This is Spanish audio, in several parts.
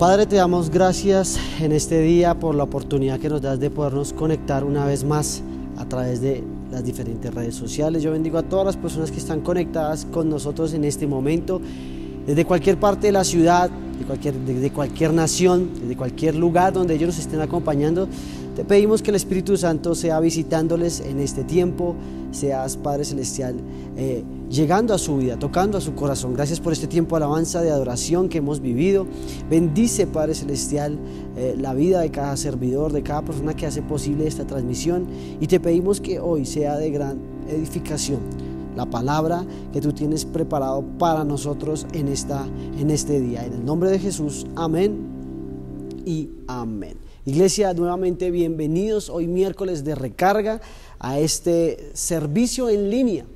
Padre, te damos gracias en este día por la oportunidad que nos das de podernos conectar una vez más a través de las diferentes redes sociales. Yo bendigo a todas las personas que están conectadas con nosotros en este momento, desde cualquier parte de la ciudad, de cualquier, desde cualquier nación, desde cualquier lugar donde ellos nos estén acompañando. Te pedimos que el Espíritu Santo sea visitándoles en este tiempo, seas Padre Celestial, eh, llegando a su vida, tocando a su corazón. Gracias por este tiempo de alabanza, de adoración que hemos vivido. Bendice, Padre Celestial, eh, la vida de cada servidor, de cada persona que hace posible esta transmisión. Y te pedimos que hoy sea de gran edificación la palabra que tú tienes preparado para nosotros en, esta, en este día. En el nombre de Jesús, amén y amén. Iglesia, nuevamente bienvenidos hoy miércoles de recarga a este servicio en línea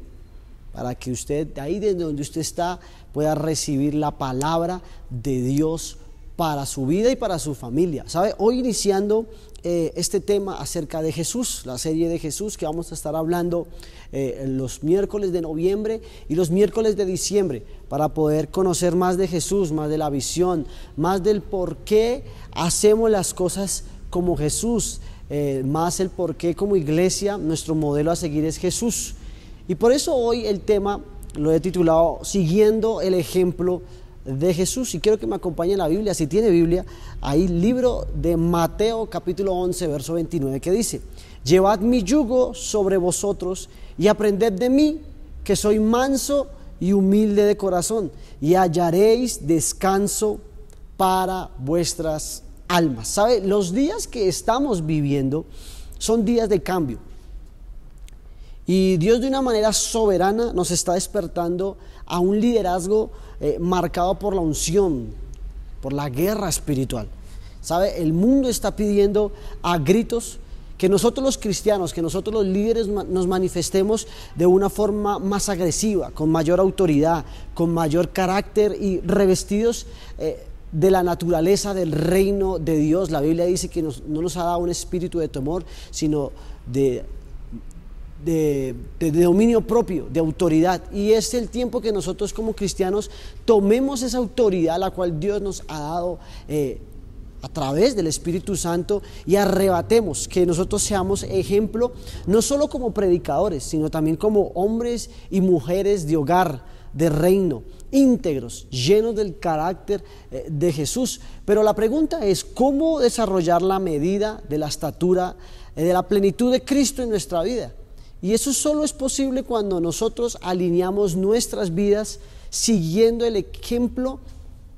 para que usted, ahí desde donde usted está, pueda recibir la palabra de Dios para su vida y para su familia. ¿Sabe? Hoy iniciando eh, este tema acerca de Jesús, la serie de Jesús que vamos a estar hablando eh, los miércoles de noviembre y los miércoles de diciembre para poder conocer más de Jesús, más de la visión, más del por qué hacemos las cosas como Jesús, eh, más el por qué como iglesia nuestro modelo a seguir es Jesús. Y por eso hoy el tema lo he titulado Siguiendo el ejemplo de Jesús. Y quiero que me acompañe la Biblia, si tiene Biblia, ahí libro de Mateo capítulo 11, verso 29, que dice, Llevad mi yugo sobre vosotros y aprended de mí, que soy manso y humilde de corazón, y hallaréis descanso para vuestras almas. ¿Sabe? Los días que estamos viviendo son días de cambio. Y Dios de una manera soberana nos está despertando a un liderazgo eh, marcado por la unción, por la guerra espiritual. ¿Sabe? El mundo está pidiendo a gritos que nosotros los cristianos, que nosotros los líderes nos manifestemos de una forma más agresiva, con mayor autoridad, con mayor carácter y revestidos eh, de la naturaleza del reino de Dios. La Biblia dice que no nos ha dado un espíritu de temor, sino de de, dominio propio, de autoridad. Y es el tiempo que nosotros como cristianos tomemos esa autoridad la cual Dios nos ha dado eh, a través del Espíritu Santo y arrebatemos que nosotros seamos ejemplo, no solo como predicadores, sino también como hombres y mujeres de hogar, de reino, íntegros, llenos del carácter eh, de Jesús. Pero la pregunta es, ¿cómo desarrollar la medida de la estatura, eh, de la plenitud de Cristo en nuestra vida? Y eso solo es posible cuando nosotros alineamos nuestras vidas siguiendo el ejemplo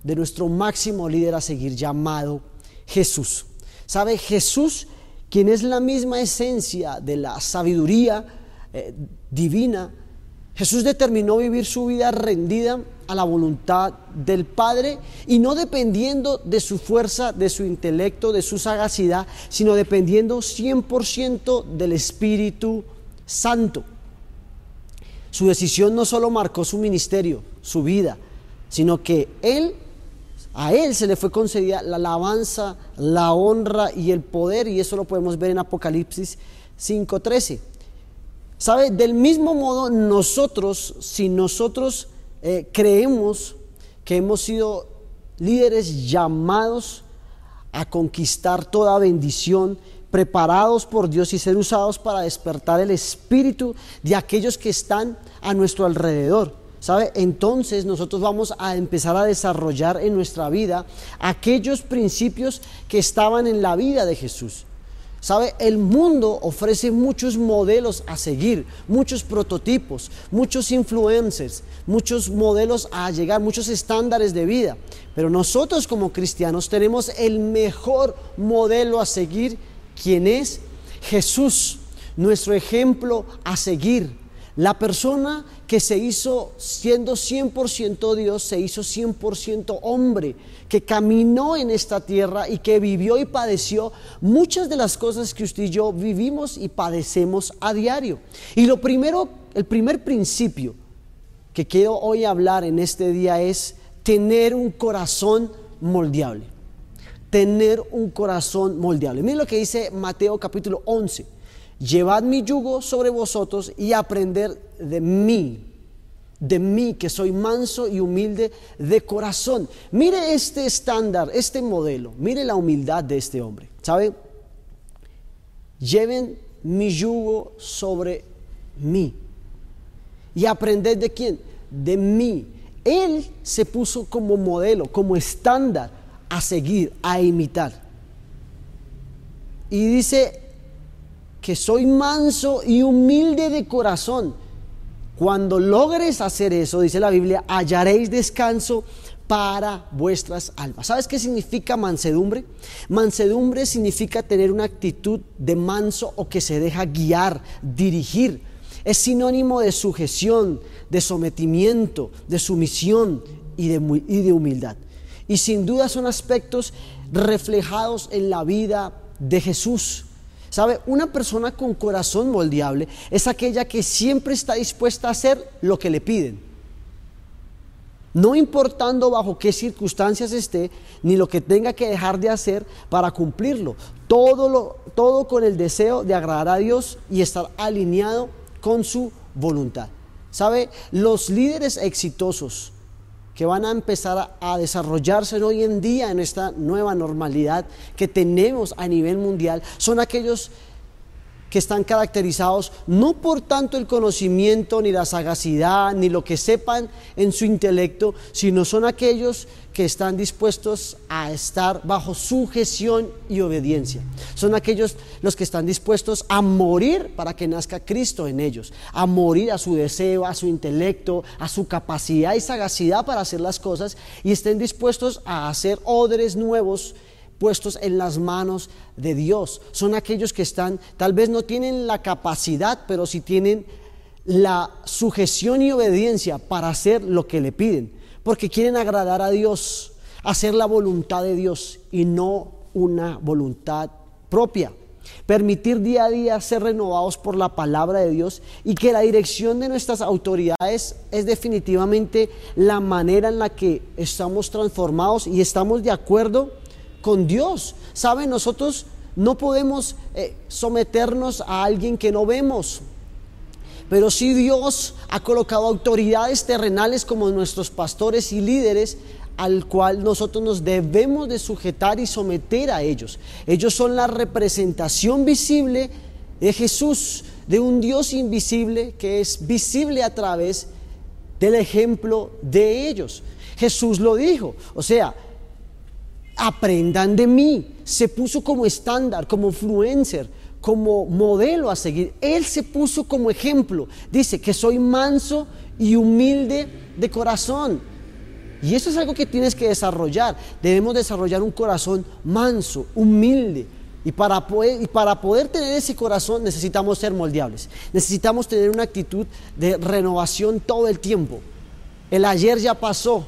de nuestro máximo líder a seguir llamado Jesús. ¿Sabe? Jesús, quien es la misma esencia de la sabiduría eh, divina, Jesús determinó vivir su vida rendida a la voluntad del Padre y no dependiendo de su fuerza, de su intelecto, de su sagacidad, sino dependiendo 100% del Espíritu santo. Su decisión no solo marcó su ministerio, su vida, sino que él, a él se le fue concedida la alabanza, la honra y el poder, y eso lo podemos ver en Apocalipsis 5.13. ¿Sabe? Del mismo modo, nosotros, si nosotros eh, creemos que hemos sido líderes llamados a conquistar toda bendición, preparados por Dios y ser usados para despertar el espíritu de aquellos que están a nuestro alrededor. ¿Sabe? Entonces nosotros vamos a empezar a desarrollar en nuestra vida aquellos principios que estaban en la vida de Jesús. ¿Sabe? El mundo ofrece muchos modelos a seguir, muchos prototipos, muchos influencers, muchos modelos a llegar, muchos estándares de vida. Pero nosotros como cristianos tenemos el mejor modelo a seguir quien es Jesús, nuestro ejemplo a seguir. La persona que se hizo siendo 100% Dios, se hizo 100% hombre, que caminó en esta tierra y que vivió y padeció muchas de las cosas que usted y yo vivimos y padecemos a diario. Y lo primero, el primer principio que quiero hoy hablar en este día es tener un corazón moldeable tener un corazón moldeable. Miren lo que dice Mateo capítulo 11. Llevad mi yugo sobre vosotros y aprender de mí. de mí, que soy manso y humilde de corazón. Mire este estándar, este modelo, mire la humildad de este hombre. ¿Sabe? Lleven mi yugo sobre mí. ¿Y aprended de quién? De mí. Él se puso como modelo, como estándar a seguir, a imitar. Y dice que soy manso y humilde de corazón. Cuando logres hacer eso, dice la Biblia, hallaréis descanso para vuestras almas. ¿Sabes qué significa mansedumbre? Mansedumbre significa tener una actitud de manso o que se deja guiar, dirigir. Es sinónimo de sujeción, de sometimiento, de sumisión y de, y de humildad. Y sin duda son aspectos reflejados en la vida de Jesús. ¿Sabe? Una persona con corazón moldeable es aquella que siempre está dispuesta a hacer lo que le piden. No importando bajo qué circunstancias esté, ni lo que tenga que dejar de hacer para cumplirlo. Todo, lo, todo con el deseo de agradar a Dios y estar alineado con su voluntad. ¿Sabe? Los líderes exitosos que van a empezar a, desarrollarse hoy en día en esta nueva normalidad que tenemos a nivel mundial son aquellos que están caracterizados no por tanto el conocimiento, ni la sagacidad, ni lo que sepan en su intelecto, sino son aquellos que están dispuestos a estar bajo sujeción y obediencia. Son aquellos los que están dispuestos a morir para que nazca Cristo en ellos, a morir a su deseo, a su intelecto, a su capacidad y sagacidad para hacer las cosas y estén dispuestos a hacer odres nuevos puestos en las manos de Dios. Son aquellos que están, tal vez no tienen la capacidad, pero sí tienen la sujeción y obediencia para hacer lo que le piden, porque quieren agradar a Dios, hacer la voluntad de Dios y no una voluntad propia. Permitir día a día ser renovados por la palabra de Dios y que la dirección de nuestras autoridades es definitivamente la manera en la que estamos transformados y estamos de acuerdo con Dios. ¿Saben? Nosotros no podemos eh, someternos a alguien que no vemos. Pero si Dios ha colocado autoridades terrenales como nuestros pastores y líderes al cual nosotros nos debemos de sujetar y someter a ellos. Ellos son la representación visible de Jesús, de un Dios invisible que es visible a través del ejemplo de ellos. Jesús lo dijo, o sea, aprendan de mí. Se puso como estándar, como influencer, como modelo a seguir. Él se puso como ejemplo. Dice que soy manso y humilde de corazón. Y eso es algo que tienes que desarrollar. Debemos desarrollar un corazón manso, humilde. Y para, poder, y para poder tener ese corazón necesitamos ser moldeables. Necesitamos tener una actitud de renovación todo el tiempo. El ayer ya pasó,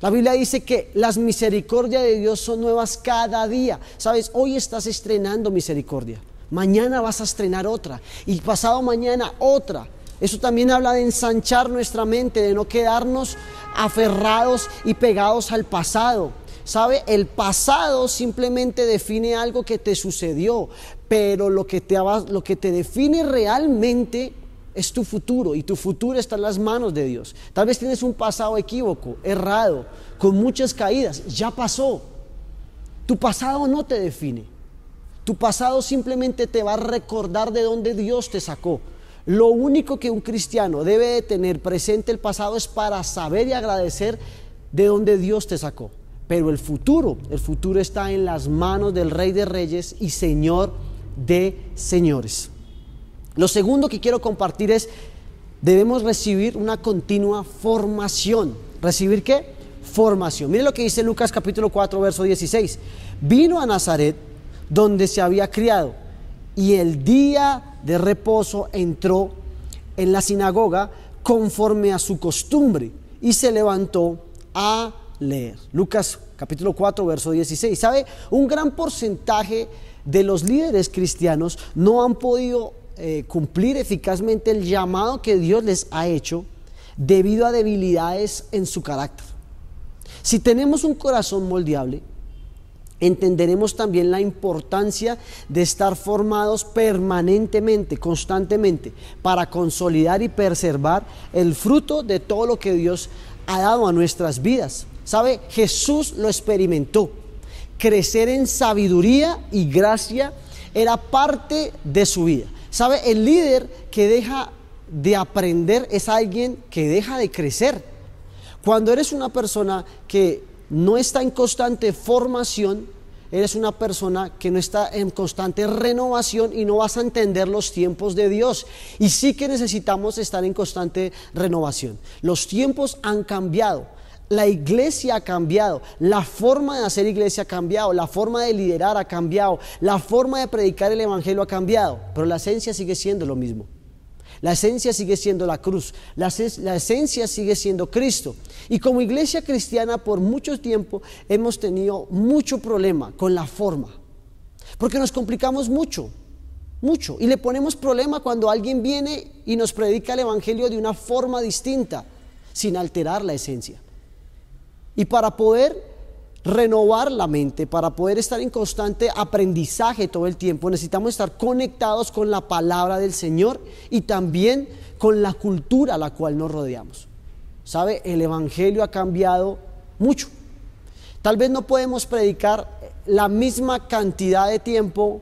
la Biblia dice que las misericordias de Dios son nuevas cada día. Sabes, hoy estás estrenando misericordia. Mañana vas a estrenar otra. Y pasado mañana otra. Eso también habla de ensanchar nuestra mente, de no quedarnos aferrados y pegados al pasado. ¿Sabe? El pasado simplemente define algo que te sucedió, pero lo que te, lo que te define realmente es tu futuro y tu futuro está en las manos de Dios. Tal vez tienes un pasado equívoco, errado, con muchas caídas, ya pasó. Tu pasado no te define. Tu pasado simplemente te va a recordar de dónde Dios te sacó. Lo único que un cristiano debe de tener presente el pasado es para saber y agradecer de dónde Dios te sacó. Pero el futuro, el futuro está en las manos del Rey de Reyes y Señor de Señores. Lo segundo que quiero compartir es, debemos recibir una continua formación. ¿Recibir qué? Formación. Mire lo que dice Lucas capítulo 4, verso 16. Vino a Nazaret, donde se había criado, y el día de reposo entró en la sinagoga conforme a su costumbre y se levantó a leer. Lucas capítulo 4, verso 16. ¿Sabe? Un gran porcentaje de los líderes cristianos no han podido eh, cumplir eficazmente el llamado que Dios les ha hecho debido a debilidades en su carácter. Si tenemos un corazón moldeable, entenderemos también la importancia de estar formados permanentemente, constantemente, para consolidar y preservar el fruto de todo lo que Dios ha dado a nuestras vidas. ¿Sabe? Jesús lo experimentó. Crecer en sabiduría y gracia era parte de su vida. ¿Sabe? El líder que deja de aprender es alguien que deja de crecer. Cuando eres una persona que no está en constante formación, eres una persona que no está en constante renovación y no vas a entender los tiempos de Dios. Y sí que necesitamos estar en constante renovación. Los tiempos han cambiado. La iglesia ha cambiado, la forma de hacer iglesia ha cambiado, la forma de liderar ha cambiado, la forma de predicar el Evangelio ha cambiado, pero la esencia sigue siendo lo mismo. La esencia sigue siendo la cruz, la, esencia sigue siendo Cristo. Y como iglesia cristiana por mucho tiempo hemos tenido mucho problema con la forma, porque nos complicamos mucho, mucho. Y le ponemos problema cuando alguien viene y nos predica el Evangelio de una forma distinta, sin alterar la esencia. Y para poder renovar la mente, para poder estar en constante aprendizaje todo el tiempo, necesitamos estar conectados con la palabra del Señor y también con la cultura a la cual nos rodeamos. ¿Sabe? El Evangelio ha cambiado mucho. Tal vez no podemos predicar la misma cantidad de tiempo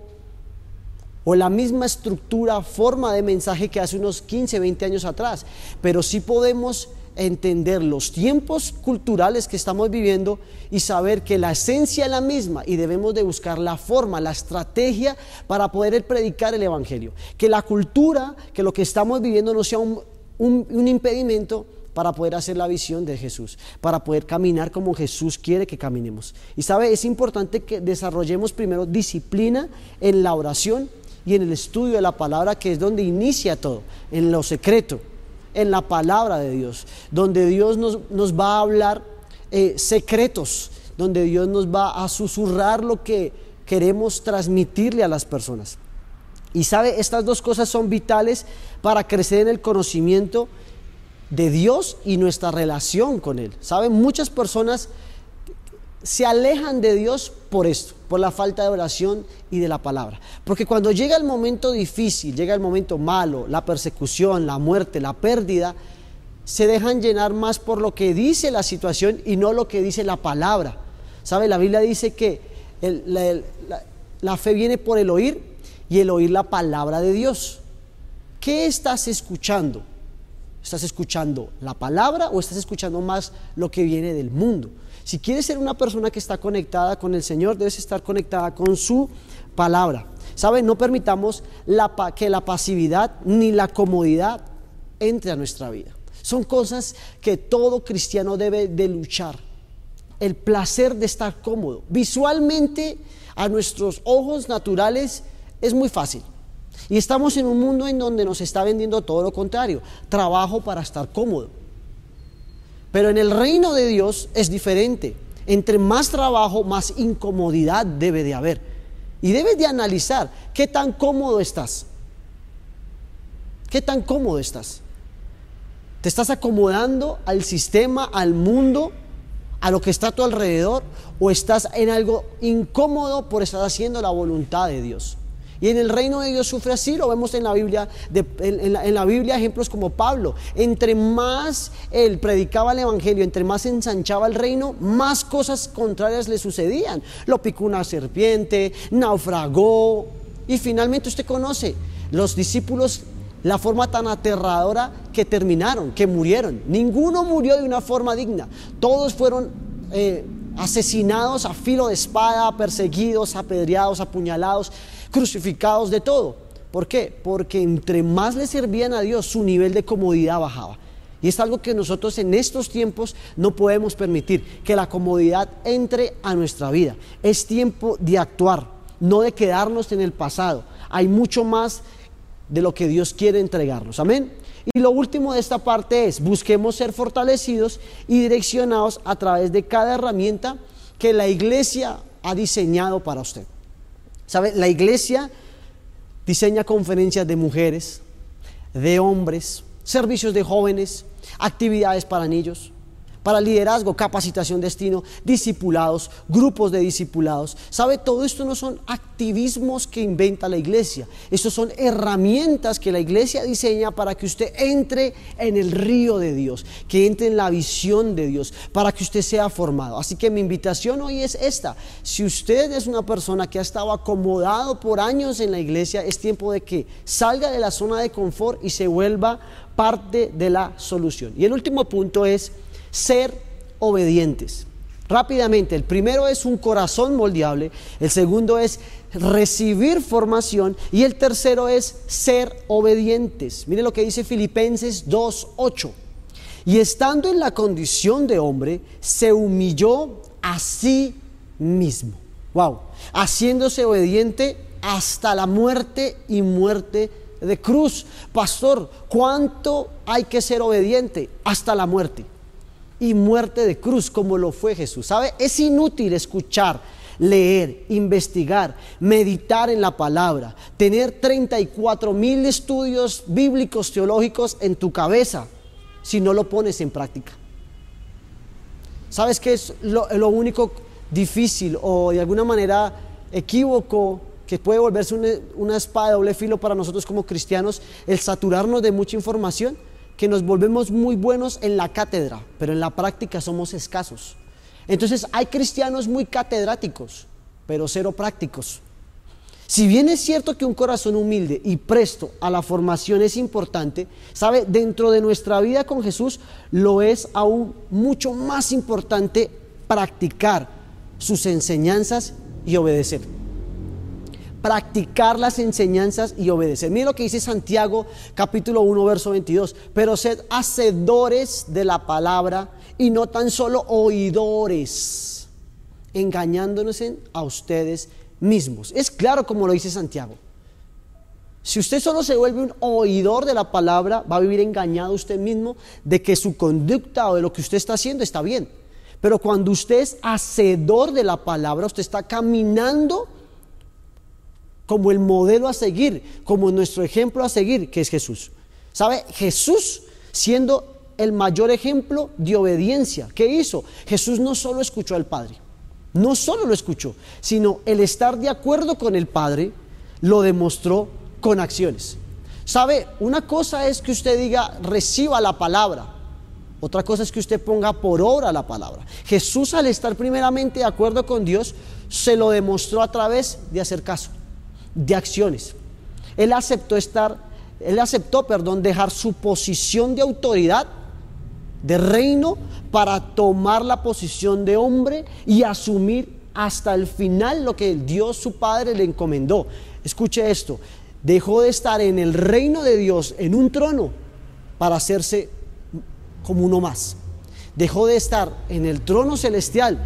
o la misma estructura, forma de mensaje que hace unos 15, 20 años atrás, pero sí podemos entender los tiempos culturales que estamos viviendo y saber que la esencia es la misma y debemos de buscar la forma, la estrategia para poder predicar el Evangelio. Que la cultura, que lo que estamos viviendo no sea un, un impedimento para poder hacer la visión de Jesús, para poder caminar como Jesús quiere que caminemos. Y sabe, es importante que desarrollemos primero disciplina en la oración y en el estudio de la palabra, que es donde inicia todo, en lo secreto en la palabra de Dios, donde Dios nos, va a hablar eh, secretos, donde Dios nos va a susurrar lo que queremos transmitirle a las personas. Y sabe, estas dos cosas son vitales para crecer en el conocimiento de Dios y nuestra relación con Él. Saben, muchas personas se alejan de Dios por esto, por la falta de oración y de la palabra. Porque cuando llega el momento difícil, llega el momento malo, la persecución, la muerte, la pérdida, se dejan llenar más por lo que dice la situación y no lo que dice la palabra. ¿Sabe? La Biblia dice que la, la fe viene por el oír y el oír la palabra de Dios. ¿Qué estás escuchando? ¿Estás escuchando la palabra o estás escuchando más lo que viene del mundo? Si quieres ser una persona que está conectada con el Señor, debes estar conectada con su palabra. ¿Saben? No permitamos que la pasividad ni la comodidad entre a nuestra vida. Son cosas que todo cristiano debe de luchar. El placer de estar cómodo. Visualmente, a nuestros ojos naturales, es muy fácil. Y estamos en un mundo en donde nos está vendiendo todo lo contrario. Trabajo para estar cómodo. Pero en el reino de Dios es diferente. Entre más trabajo, más incomodidad debe de haber. Y debes de analizar qué tan cómodo estás. ¿Qué tan cómodo estás? ¿Te estás acomodando al sistema, al mundo, a lo que está a tu alrededor? ¿O estás en algo incómodo por estar haciendo la voluntad de Dios? Y en el reino de Dios sufre así, lo vemos en la Biblia, en, la, Biblia ejemplos como Pablo. Entre más él predicaba el Evangelio, entre más ensanchaba el reino, más cosas contrarias le sucedían. Lo picó una serpiente, naufragó. Y finalmente usted conoce los discípulos, la forma tan aterradora que terminaron, que murieron. Ninguno murió de una forma digna. Todos fueron... Eh, asesinados a filo de espada, perseguidos, apedreados, apuñalados crucificados de todo. ¿Por qué? Porque entre más le servían a Dios, su nivel de comodidad bajaba. Y es algo que nosotros en estos tiempos no podemos permitir, que la comodidad entre a nuestra vida. Es tiempo de actuar, no de quedarnos en el pasado. Hay mucho más de lo que Dios quiere entregarnos. Amén. Y lo último de esta parte es, busquemos ser fortalecidos y direccionados a través de cada herramienta que la iglesia ha diseñado para usted. ¿Sabe? La iglesia diseña conferencias de mujeres, de hombres, servicios de jóvenes, actividades para niños, para liderazgo, capacitación, destino, discipulados, grupos de discipulados. ¿Sabe? Todo esto no son activismos que inventa la iglesia. Estos son herramientas que la iglesia diseña para que usted entre en el río de Dios, que entre en la visión de Dios, para que usted sea formado. Así que mi invitación hoy es esta. Si usted es una persona que ha estado acomodado por años en la iglesia, es tiempo de que salga de la zona de confort y se vuelva parte de la solución. Y el último punto es ser obedientes. Rápidamente, el primero es un corazón moldeable, el segundo es recibir formación y el tercero es ser obedientes. Mire lo que dice Filipenses 2.8. Y estando en la condición de hombre, se humilló a sí mismo. Wow, haciéndose obediente hasta la muerte y muerte de cruz. Pastor, ¿cuánto hay que ser obediente? Hasta la muerte. Y muerte de cruz, como lo fue Jesús. ¿Sabe? Es inútil escuchar, leer, investigar, meditar en la palabra, tener 34 mil estudios bíblicos, teológicos en tu cabeza, si no lo pones en práctica. ¿Sabes qué es lo, único difícil o de alguna manera equívoco que puede volverse una, espada de doble filo para nosotros como cristianos, el saturarnos de mucha información, que nos volvemos muy buenos en la cátedra, pero en la práctica somos escasos. Entonces hay cristianos muy catedráticos, pero cero prácticos. Si bien es cierto que un corazón humilde y presto a la formación es importante, sabe, dentro de nuestra vida con Jesús lo es aún mucho más importante practicar sus enseñanzas y obedecer practicar las enseñanzas y obedecer. Mira lo que dice Santiago capítulo 1 verso 22, pero sed hacedores de la palabra y no tan solo oidores, engañándonos a ustedes mismos. Es claro como lo dice Santiago. Si usted solo se vuelve un oidor de la palabra, va a vivir engañado usted mismo de que su conducta o de lo que usted está haciendo está bien. Pero cuando usted es hacedor de la palabra, usted está caminando como el modelo a seguir, como nuestro ejemplo a seguir, que es Jesús. ¿Sabe? Jesús siendo el mayor ejemplo de obediencia. ¿Qué hizo? Jesús no solo escuchó al Padre, no solo lo escuchó, sino el estar de acuerdo con el Padre lo demostró con acciones. ¿Sabe? Una cosa es que usted diga, reciba la palabra. Otra cosa es que usted ponga por obra la palabra. Jesús al estar primeramente de acuerdo con Dios, se lo demostró a través de hacer caso de acciones. Él aceptó estar, él aceptó, perdón, dejar su posición de autoridad, de reino, para tomar la posición de hombre y asumir hasta el final lo que Dios su Padre le encomendó. Escuche esto, dejó de estar en el reino de Dios, en un trono, para hacerse como uno más. Dejó de estar en el trono celestial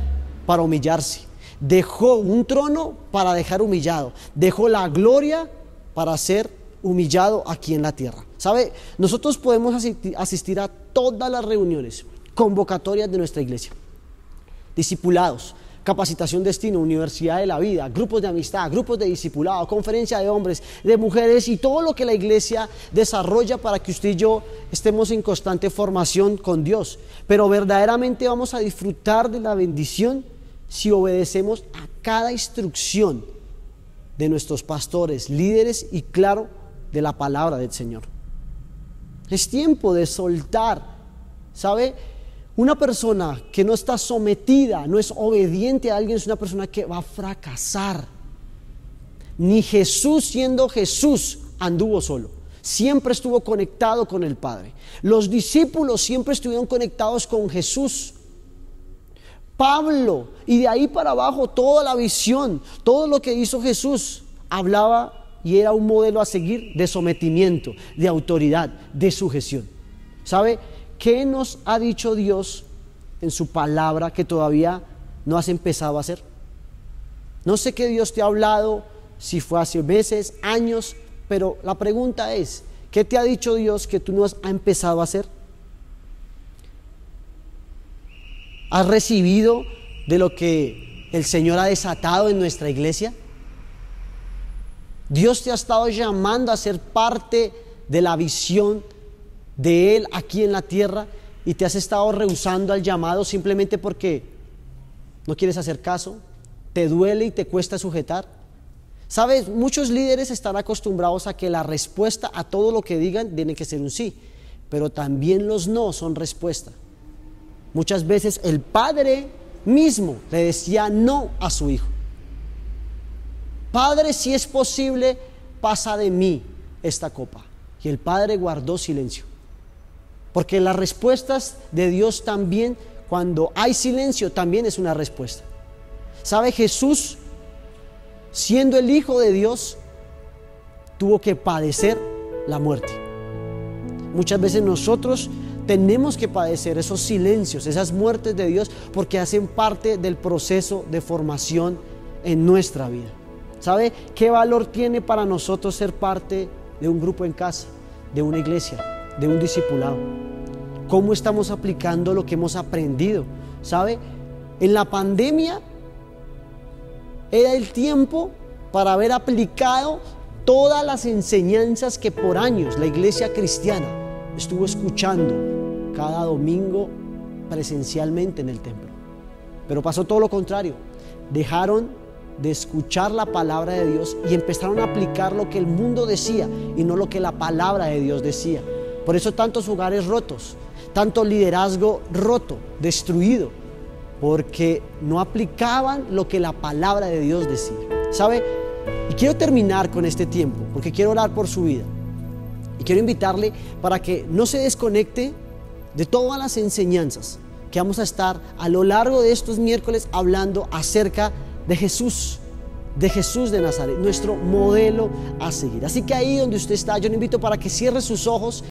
para humillarse Dejó un trono para dejar humillado. Dejó la gloria para ser humillado aquí en la tierra. ¿Sabe? Nosotros podemos asistir a todas las reuniones, convocatorias de nuestra iglesia. Discipulados, capacitación destino, universidad de la vida, grupos de amistad, grupos de discipulado, conferencia de hombres, de mujeres y todo lo que la iglesia desarrolla para que usted y yo estemos en constante formación con Dios. Pero verdaderamente vamos a disfrutar de la bendición si obedecemos a cada instrucción de nuestros pastores, líderes y claro, de la palabra del Señor. Es tiempo de soltar, ¿sabe? Una persona que no está sometida, no es obediente a alguien, es una persona que va a fracasar. Ni Jesús siendo Jesús anduvo solo. Siempre estuvo conectado con el Padre. Los discípulos siempre estuvieron conectados con Jesús. Pablo y de ahí para abajo toda la visión, todo lo que hizo Jesús hablaba y era un modelo a seguir de sometimiento, de autoridad, de sujeción. ¿Sabe qué nos ha dicho Dios en su palabra que todavía no has empezado a hacer? No sé qué Dios te ha hablado, si fue hace meses, años, pero la pregunta es, ¿qué te ha dicho Dios que tú no has empezado a hacer? ¿Has recibido de lo que el Señor ha desatado en nuestra iglesia? Dios te ha estado llamando a ser parte de la visión de Él aquí en la tierra. y te has estado rehusando al llamado simplemente porque no quieres hacer caso, te duele y te cuesta sujetar. Sabes, muchos líderes están acostumbrados a que la respuesta a todo lo que digan tiene que ser un sí, pero también los no son respuesta. Muchas veces el padre mismo le decía no a su hijo. Padre, si es posible, pasa de mí esta copa. Y el padre guardó silencio. Porque las respuestas de Dios también, cuando hay silencio, también es una respuesta. ¿Sabe Jesús, siendo el Hijo de Dios, tuvo que padecer la muerte? Muchas veces nosotros tenemos que padecer esos silencios, esas muertes de Dios, porque hacen parte del proceso de formación en nuestra vida. ¿Sabe qué valor tiene para nosotros ser parte de un grupo en casa, de una iglesia, de un discipulado? ¿Cómo estamos aplicando lo que hemos aprendido? ¿Sabe? En la pandemia era el tiempo para haber aplicado todas las enseñanzas que por años la iglesia cristiana estuvo escuchando cada domingo presencialmente en el templo. Pero pasó todo lo contrario. Dejaron de escuchar la palabra de Dios y empezaron a aplicar lo que el mundo decía y no lo que la palabra de Dios decía. Por eso tantos hogares rotos, tanto liderazgo roto, destruido, porque no aplicaban lo que la palabra de Dios decía. ¿Sabe? Y quiero terminar con este tiempo, porque quiero orar por su vida. Y quiero invitarle para que no se desconecte de todas las enseñanzas que vamos a estar a lo largo de estos miércoles hablando acerca de Jesús, de Jesús de Nazaret, nuestro modelo a seguir. Así que ahí donde usted está, yo le invito para que cierre sus ojos